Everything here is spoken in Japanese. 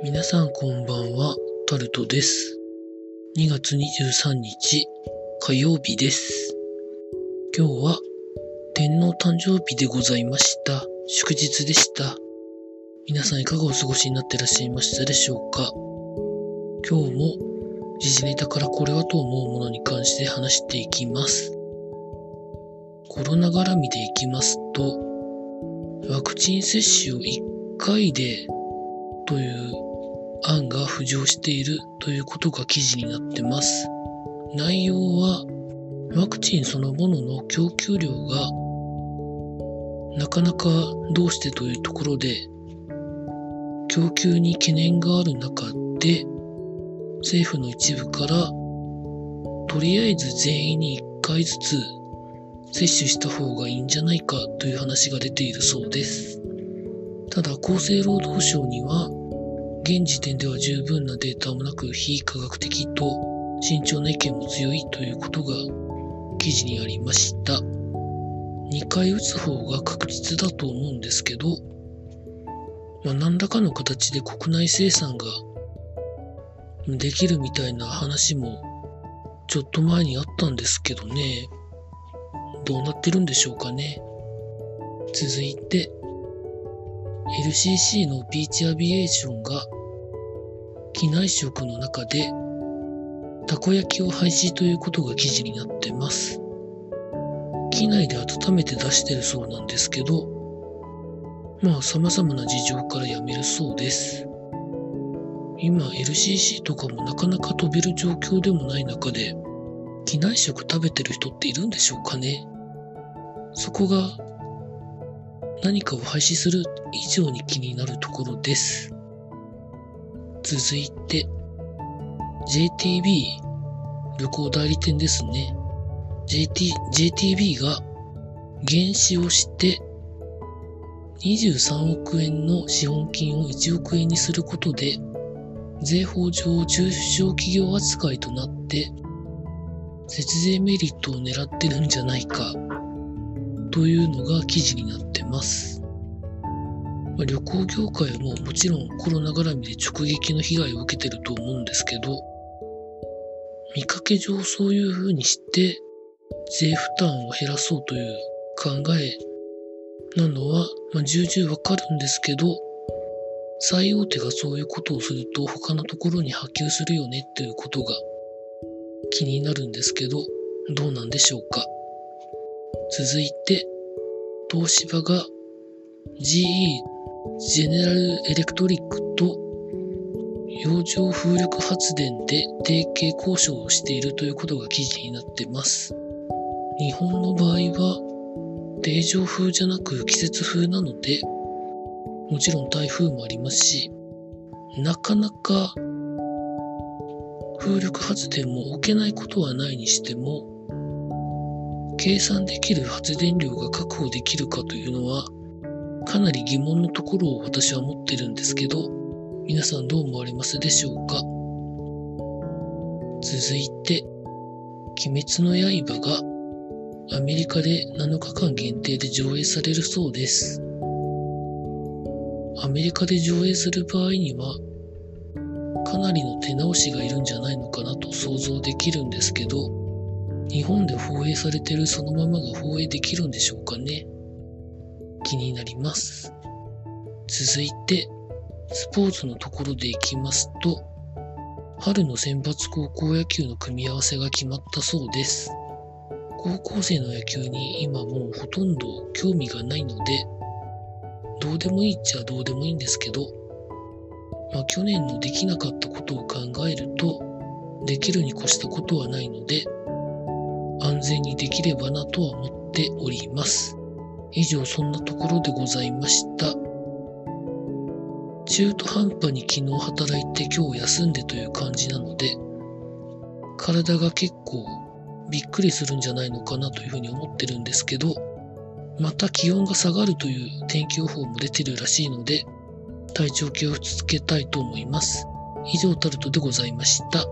皆さんこんばんは、タルトです。2月23日火曜日です。今日は天皇誕生日でございました。祝日でした。皆さんいかがお過ごしになってらっしゃいましたでしょうか今日も時事ネタからこれはと思うものに関して話していきます。コロナ絡みでいきますと、ワクチン接種を1回でという案が浮上しているということが記事になってます。内容はワクチンそのものの供給量がなかなかどうしてというところで供給に懸念がある中で政府の一部からとりあえず全員に1回ずつ接種した方がいいんじゃないかという話が出ているそうです。ただ厚生労働省には現時点では十分なデータもなく非科学的と慎重な意見も強いということが記事にありました。2回打つ方が確実だと思うんですけど、まあ、何らかの形で国内生産ができるみたいな話もちょっと前にあったんですけどね。どうなってるんでしょうかね。続いて、LCC のビーチアビエーションが機内食の中でたこ焼きを廃止ということが記事になってます。機内で温めて出してるそうなんですけど、まあ様々な事情からやめるそうです。今 LCC とかもなかなか飛べる状況でもない中で、機内食食べてる人っているんでしょうかねそこが何かを廃止する以上に気になるところです。続いて、JTB 旅行代理店ですね。JT、JTB が減資をして23億円の資本金を1億円にすることで税法上中小企業扱いとなって節税メリットを狙ってるんじゃないかというのが記事になってます。まあ、旅行業界ももちろんコロナ絡みで直撃の被害を受けてると思うんですけど、見かけ上そういう風にして税負担を減らそうという考えなのは、まあ、重々わかるんですけど、最大手がそういうことをすると他のところに波及するよねっていうことが気になるんですけど、どうなんでしょうか。続いて、東芝が GE ジェネラルエレクトリックと洋上風力発電で提携交渉をしているということが記事になってます。日本の場合は、定常風じゃなく季節風なので、もちろん台風もありますし、なかなか風力発電も置けないことはないにしても、計算できる発電量が確保できるかというのは、かなり疑問のところを私は持ってるんですけど、皆さんどう思われますでしょうか？続いて、鬼滅の刃がアメリカで7日間限定で上映されるそうです。アメリカで上映する場合には、かなりの手直しがいるんじゃないのかなと想像できるんですけど、日本で放映されてるそのままが放映できるんでしょうかね？気になります。続いて、スポーツのところでいきますと、春の選抜高校野球の組み合わせが決まったそうです。高校生の野球に今もうほとんど興味がないので、どうでもいいっちゃどうでもいいんですけど、まあ去年のできなかったことを考えると、できるに越したことはないので、安全にできればなとは思っております。以上そんなところでございました。中途半端に昨日働いて今日休んでという感じなので、体が結構びっくりするんじゃないのかなというふうに思ってるんですけど、また気温が下がるという天気予報も出てるらしいので、体調気をつけたいと思います。以上タルトでございました。